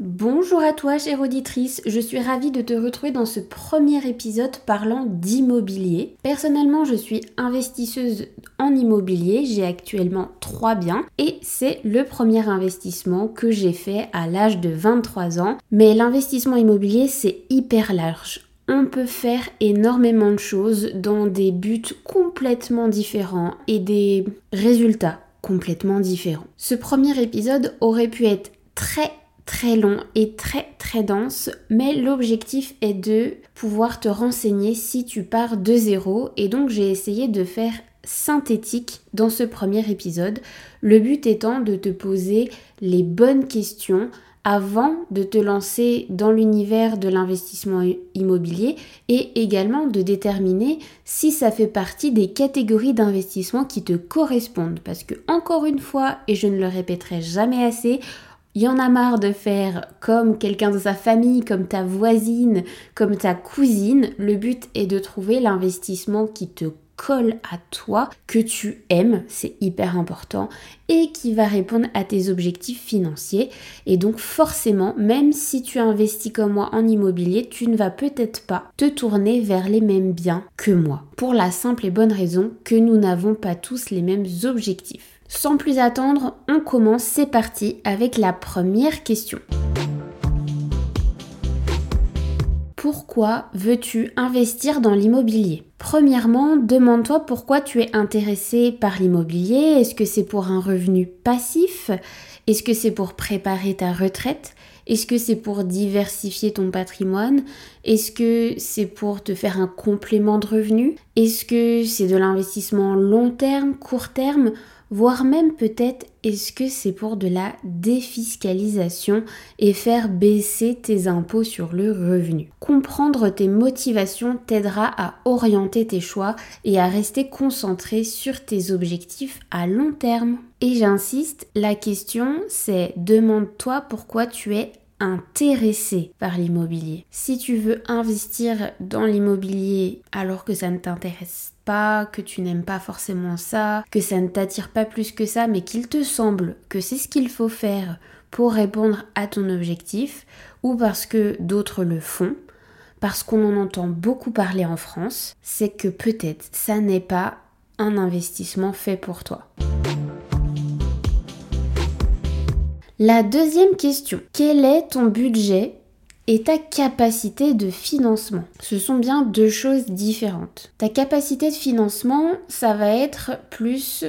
Bonjour à toi chère auditrice, je suis ravie de te retrouver dans ce premier épisode parlant d'immobilier. Personnellement je suis investisseuse en immobilier, j'ai actuellement 3 biens et c'est le premier investissement que j'ai fait à l'âge de 23 ans. Mais l'investissement immobilier c'est hyper large. On peut faire énormément de choses dans des buts complètement différents et des résultats complètement différents. Ce premier épisode aurait pu être très très long et très très dense, mais l'objectif est de pouvoir te renseigner si tu pars de zéro et donc j'ai essayé de faire synthétique dans ce premier épisode, le but étant de te poser les bonnes questions avant de te lancer dans l'univers de l'investissement immobilier et également de déterminer si ça fait partie des catégories d'investissement qui te correspondent. Parce que encore une fois, et je ne le répéterai jamais assez, il y en a marre de faire comme quelqu'un de sa famille, comme ta voisine, comme ta cousine. Le but est de trouver l'investissement qui te colle à toi, que tu aimes, c'est hyper important, et qui va répondre à tes objectifs financiers. Et donc forcément, même si tu investis comme moi en immobilier, tu ne vas peut-être pas te tourner vers les mêmes biens que moi. Pour la simple et bonne raison que nous n'avons pas tous les mêmes objectifs. Sans plus attendre, on commence, c'est parti avec la première question. Pourquoi veux-tu investir dans l'immobilier? Premièrement, demande-toi pourquoi tu es intéressé par l'immobilier. Est-ce que c'est pour un revenu passif? Est-ce que c'est pour préparer ta retraite? Est-ce que c'est pour diversifier ton patrimoine? Est-ce que c'est pour te faire un complément de revenu? Est-ce que c'est de l'investissement long terme, court terme? Voire même peut-être est-ce que c'est pour de la défiscalisation et faire baisser tes impôts sur le revenu? Comprendre tes motivations t'aidera à orienter tes choix et à rester concentré sur tes objectifs à long terme. Et j'insiste, la question c'est demande-toi pourquoi tu es intéressé par l'immobilier. Si tu veux investir dans l'immobilier alors que ça ne t'intéresse pas, que tu n'aimes pas forcément ça, que ça ne t'attire pas plus que ça, mais qu'il te semble que c'est ce qu'il faut faire pour répondre à ton objectif, ou parce que d'autres le font, parce qu'on en entend beaucoup parler en France, c'est que peut-être ça n'est pas un investissement fait pour toi. La deuxième question, quel est ton budget et ta capacité de financement? Ce sont bien deux choses différentes. Ta capacité de financement, ça va être plus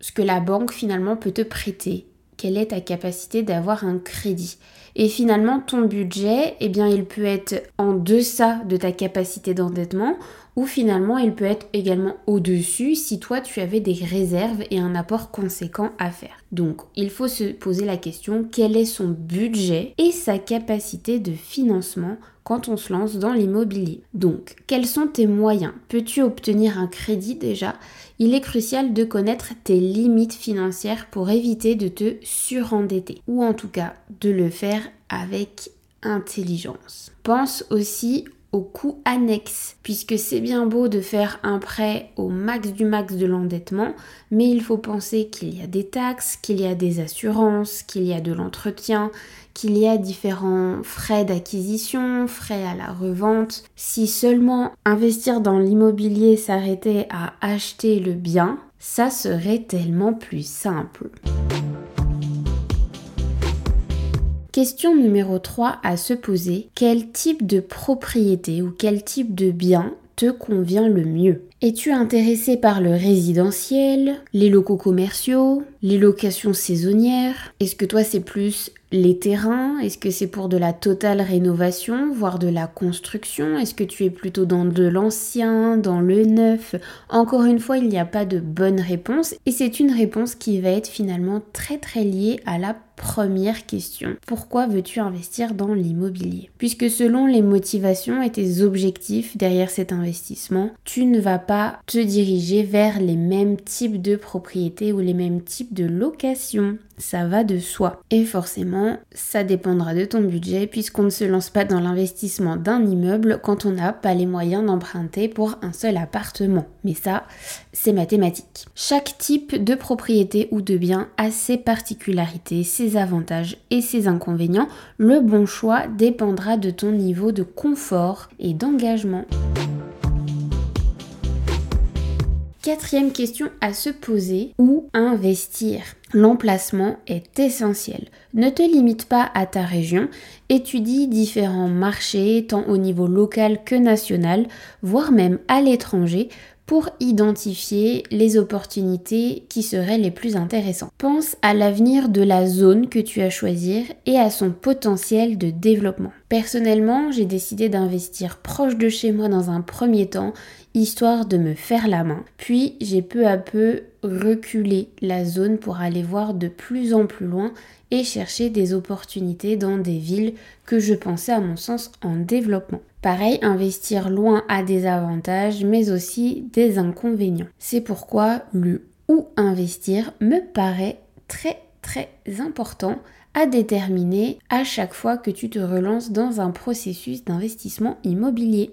ce que la banque finalement peut te prêter. Quelle est ta capacité d'avoir un crédit Et finalement, ton budget, eh bien, il peut être en deçà de ta capacité d'endettement ou finalement il peut être également au-dessus si toi tu avais des réserves et un apport conséquent à faire. Donc il faut se poser la question quel est son budget et sa capacité de financement quand on se lance dans l'immobilier? Donc quels sont tes moyens? Peux-tu obtenir un crédit déjà? Il est crucial de connaître tes limites financières pour éviter de te surendetter ou en tout cas de le faire avec intelligence. Pense aussi au coût annexe, puisque c'est bien beau de faire un prêt au max du max de l'endettement, mais il faut penser qu'il y a des taxes, qu'il y a des assurances, qu'il y a de l'entretien, qu'il y a différents frais d'acquisition, frais à la revente. Si seulement investir dans l'immobilier s'arrêtait à acheter le bien, ça serait tellement plus simple. Question numéro 3 à se poser, quel type de propriété ou quel type de bien te convient le mieux? Es-tu intéressé par le résidentiel, les locaux commerciaux, les locations saisonnières? Est-ce que toi c'est plus les terrains? Est-ce que c'est pour de la totale rénovation, voire de la construction? Est-ce que tu es plutôt dans de l'ancien, dans le neuf? Encore une fois, il n'y a pas de bonne réponse et c'est une réponse qui va être finalement très très liée à la première question. Pourquoi veux-tu investir dans l'immobilier? Puisque selon les motivations et tes objectifs derrière cet investissement, tu ne vas pas te diriger vers les mêmes types de propriétés ou les mêmes types de locations ça va de soi. Et forcément, ça dépendra de ton budget puisqu'on ne se lance pas dans l'investissement d'un immeuble quand on n'a pas les moyens d'emprunter pour un seul appartement. Mais ça, c'est mathématique. Chaque type de propriété ou de bien a ses particularités, ses avantages et ses inconvénients. Le bon choix dépendra de ton niveau de confort et d'engagement. Quatrième question à se poser, où investir? L'emplacement est essentiel. Ne te limite pas à ta région, étudie différents marchés, tant au niveau local que national, voire même à l'étranger, pour identifier les opportunités qui seraient les plus intéressantes. Pense à l'avenir de la zone que tu as choisir et à son potentiel de développement. Personnellement, j'ai décidé d'investir proche de chez moi dans un premier temps histoire de me faire la main. Puis j'ai peu à peu reculé la zone pour aller voir de plus en plus loin et chercher des opportunités dans des villes que je pensais à mon sens en développement. Pareil, investir loin a des avantages mais aussi des inconvénients. C'est pourquoi le où investir me paraît très très important à déterminer à chaque fois que tu te relances dans un processus d'investissement immobilier.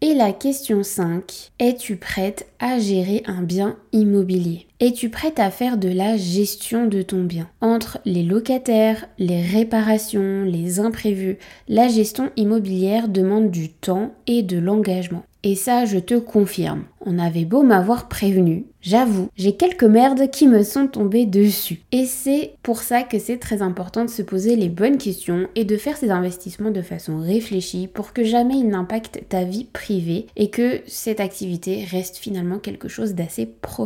Et la question 5, es-tu prête à gérer un bien immobilier Es-tu prête à faire de la gestion de ton bien? Entre les locataires, les réparations, les imprévus, la gestion immobilière demande du temps et de l'engagement. Et ça, je te confirme. On avait beau m'avoir prévenu, j'avoue, j'ai quelques merdes qui me sont tombées dessus. Et c'est pour ça que c'est très important de se poser les bonnes questions et de faire ces investissements de façon réfléchie pour que jamais ils n'impactent ta vie privée et que cette activité reste finalement quelque chose d'assez professionnel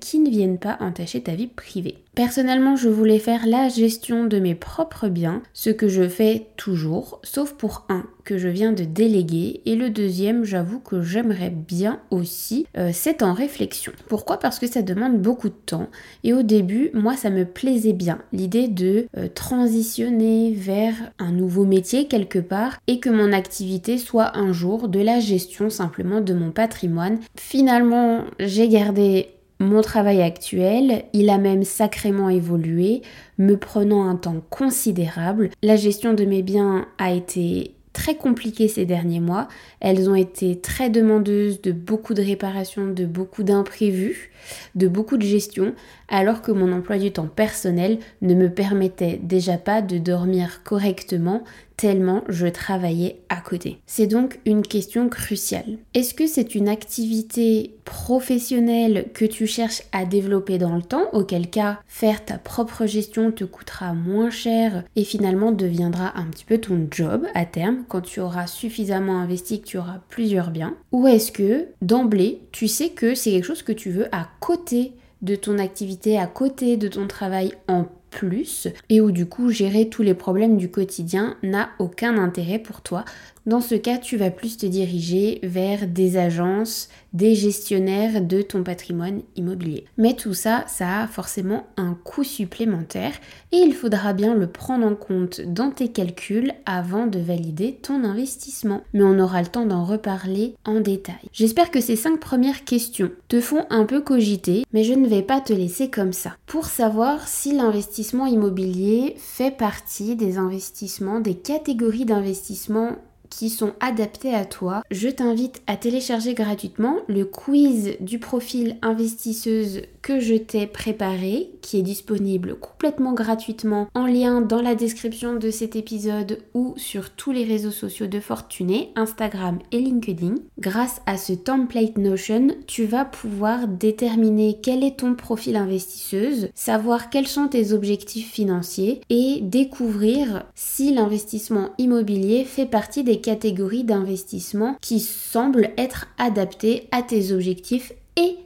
qui ne vienne pas entacher ta vie privée. Personnellement, je voulais faire la gestion de mes propres biens, ce que je fais toujours, sauf pour un que je viens de déléguer et le deuxième, j'avoue que j'aimerais bien aussi. Euh, c'est en réflexion. Pourquoi? Parce que ça demande beaucoup de temps et au début, moi, ça me plaisait bien l'idée de euh, transitionner vers un nouveau métier quelque part et que mon activité soit un jour de la gestion simplement de mon patrimoine. Finalement, j'ai gardé mon travail actuel, il a même sacrément évolué, me prenant un temps considérable. La gestion de mes biens a été très compliquée ces derniers mois. Elles ont été très demandeuses de beaucoup de réparations, de beaucoup d'imprévus, de beaucoup de gestion, alors que mon emploi du temps personnel ne me permettait déjà pas de dormir correctement tellement je travaillais à côté. C'est donc une question cruciale. Est-ce que c'est une activité professionnelle que tu cherches à développer dans le temps, auquel cas faire ta propre gestion te coûtera moins cher et finalement deviendra un petit peu ton job à terme quand tu auras suffisamment investi que tu auras plusieurs biens? Ou est-ce que d'emblée tu sais que c'est quelque chose que tu veux à côté de ton activité, à côté de ton travail en plus et où du coup gérer tous les problèmes du quotidien n'a aucun intérêt pour toi. Dans ce cas, tu vas plus te diriger vers des agences, des gestionnaires de ton patrimoine immobilier. Mais tout ça, ça a forcément un coût supplémentaire et il faudra bien le prendre en compte dans tes calculs avant de valider ton investissement. Mais on aura le temps d'en reparler en détail. J'espère que ces cinq premières questions te font un peu cogiter, mais je ne vais pas te laisser comme ça. Pour savoir si l'investissement immobilier fait partie des investissements, des catégories d'investissement qui sont adaptés à toi, je t'invite à télécharger gratuitement le quiz du profil investisseuse que je t'ai préparé, qui est disponible complètement gratuitement en lien dans la description de cet épisode ou sur tous les réseaux sociaux de Fortuné, Instagram et LinkedIn. Grâce à ce template Notion, tu vas pouvoir déterminer quel est ton profil investisseuse, savoir quels sont tes objectifs financiers et découvrir si l'investissement immobilier fait partie des catégories d'investissement qui semblent être adaptées à tes objectifs et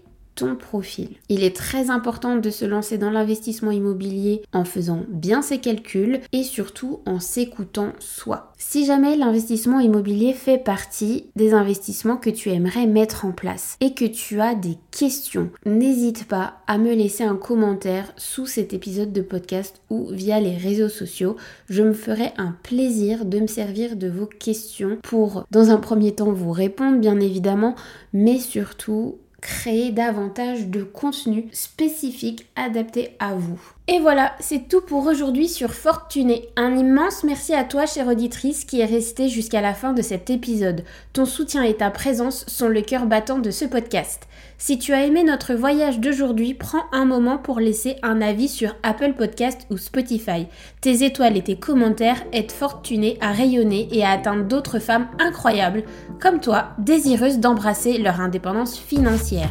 profil. Il est très important de se lancer dans l'investissement immobilier en faisant bien ses calculs et surtout en s'écoutant soi. Si jamais l'investissement immobilier fait partie des investissements que tu aimerais mettre en place et que tu as des questions, n'hésite pas à me laisser un commentaire sous cet épisode de podcast ou via les réseaux sociaux. Je me ferai un plaisir de me servir de vos questions pour, dans un premier temps, vous répondre bien évidemment, mais surtout créer davantage de contenu spécifique adapté à vous. Et voilà, c'est tout pour aujourd'hui sur Fortuné. Un immense merci à toi, chère auditrice, qui est restée jusqu'à la fin de cet épisode. Ton soutien et ta présence sont le cœur battant de ce podcast. Si tu as aimé notre voyage d'aujourd'hui, prends un moment pour laisser un avis sur Apple Podcast ou Spotify. Tes étoiles et tes commentaires aident Fortuné à rayonner et à atteindre d'autres femmes incroyables, comme toi, désireuses d'embrasser leur indépendance financière.